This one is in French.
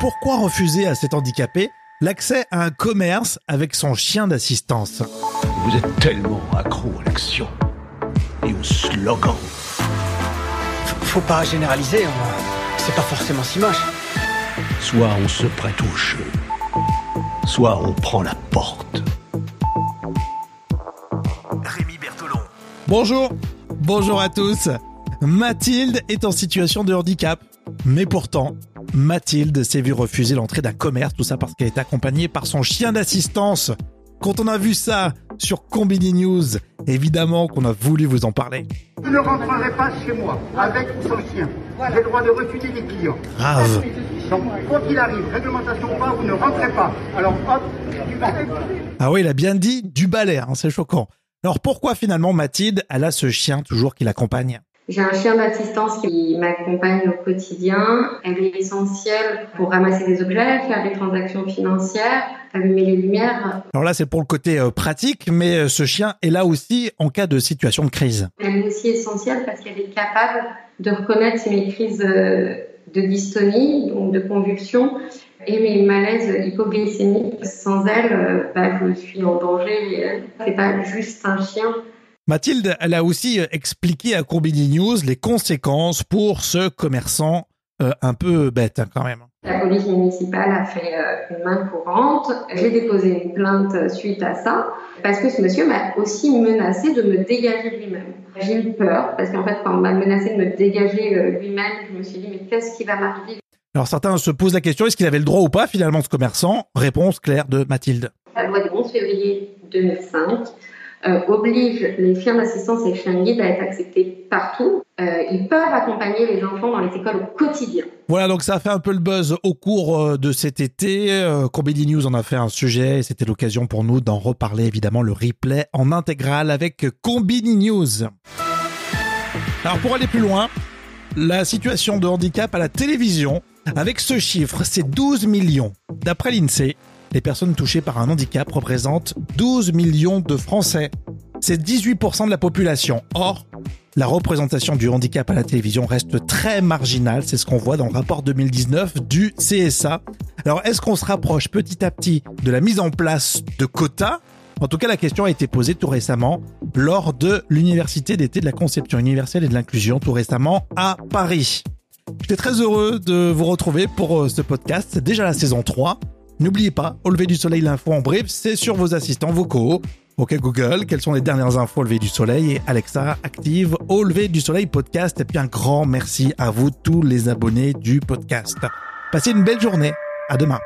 pourquoi refuser à cet handicapé l'accès à un commerce avec son chien d'assistance? Vous êtes tellement accro à l'action et au slogan. Faut pas généraliser, c'est pas forcément si moche. Soit on se prête au jeu, soit on prend la porte. Rémi Bertolon. Bonjour, bonjour à tous. Mathilde est en situation de handicap. Mais pourtant, Mathilde s'est vue refuser l'entrée d'un commerce, tout ça parce qu'elle est accompagnée par son chien d'assistance. Quand on a vu ça sur Combini News, évidemment qu'on a voulu vous en parler. Vous ne rentrerez pas chez moi avec ou sans chien. J'ai le droit de refuser des clients. Grave. Donc, quoi qu'il arrive, réglementation ou pas, vous ne rentrez pas. Alors, hop, du balai. Ah oui, il a bien dit du balai, hein, c'est choquant. Alors pourquoi finalement Mathilde, elle a ce chien toujours qui l'accompagne? J'ai un chien d'assistance qui m'accompagne au quotidien. Elle est essentielle pour ramasser des objets, faire des transactions financières, allumer les lumières. Alors là, c'est pour le côté euh, pratique, mais euh, ce chien est là aussi en cas de situation de crise. Elle est aussi essentielle parce qu'elle est capable de reconnaître mes crises euh, de dystonie, donc de convulsions, et mes malaises hypoglycémiques. Sans elle, bah, je suis en danger. C'est pas juste un chien. Mathilde, elle a aussi euh, expliqué à Combini News les conséquences pour ce commerçant euh, un peu bête hein, quand même. La police municipale a fait euh, une main courante. J'ai déposé une plainte suite à ça parce que ce monsieur m'a aussi menacé de me dégager lui-même. J'ai eu peur parce qu'en fait, quand on m'a menacé de me dégager lui-même, je me suis dit mais qu'est-ce qui va m'arriver? Alors certains se posent la question, est-ce qu'il avait le droit ou pas finalement ce commerçant? Réponse claire de Mathilde. La loi du 11 février 2005 euh, oblige les chiens d'assistance et les chiens guides à être acceptés partout. Euh, ils peuvent accompagner les enfants dans les écoles au quotidien. Voilà, donc ça a fait un peu le buzz au cours euh, de cet été. Euh, Combini News en a fait un sujet et c'était l'occasion pour nous d'en reparler évidemment le replay en intégrale avec Combini News. Alors pour aller plus loin, la situation de handicap à la télévision, avec ce chiffre, c'est 12 millions. D'après l'INSEE, les personnes touchées par un handicap représentent 12 millions de Français. C'est 18% de la population. Or, la représentation du handicap à la télévision reste très marginale, c'est ce qu'on voit dans le rapport 2019 du CSA. Alors est-ce qu'on se rapproche petit à petit de la mise en place de quotas? En tout cas, la question a été posée tout récemment lors de l'Université d'été de la conception universelle et de l'inclusion, tout récemment à Paris. J'étais très heureux de vous retrouver pour euh, ce podcast, déjà la saison 3. N'oubliez pas, au lever du soleil, l'info en brief, c'est sur vos assistants vocaux. Ok Google, quelles sont les dernières infos au lever du soleil? Et Alexa active au lever du soleil podcast. Et puis un grand merci à vous tous les abonnés du podcast. Passez une belle journée. À demain.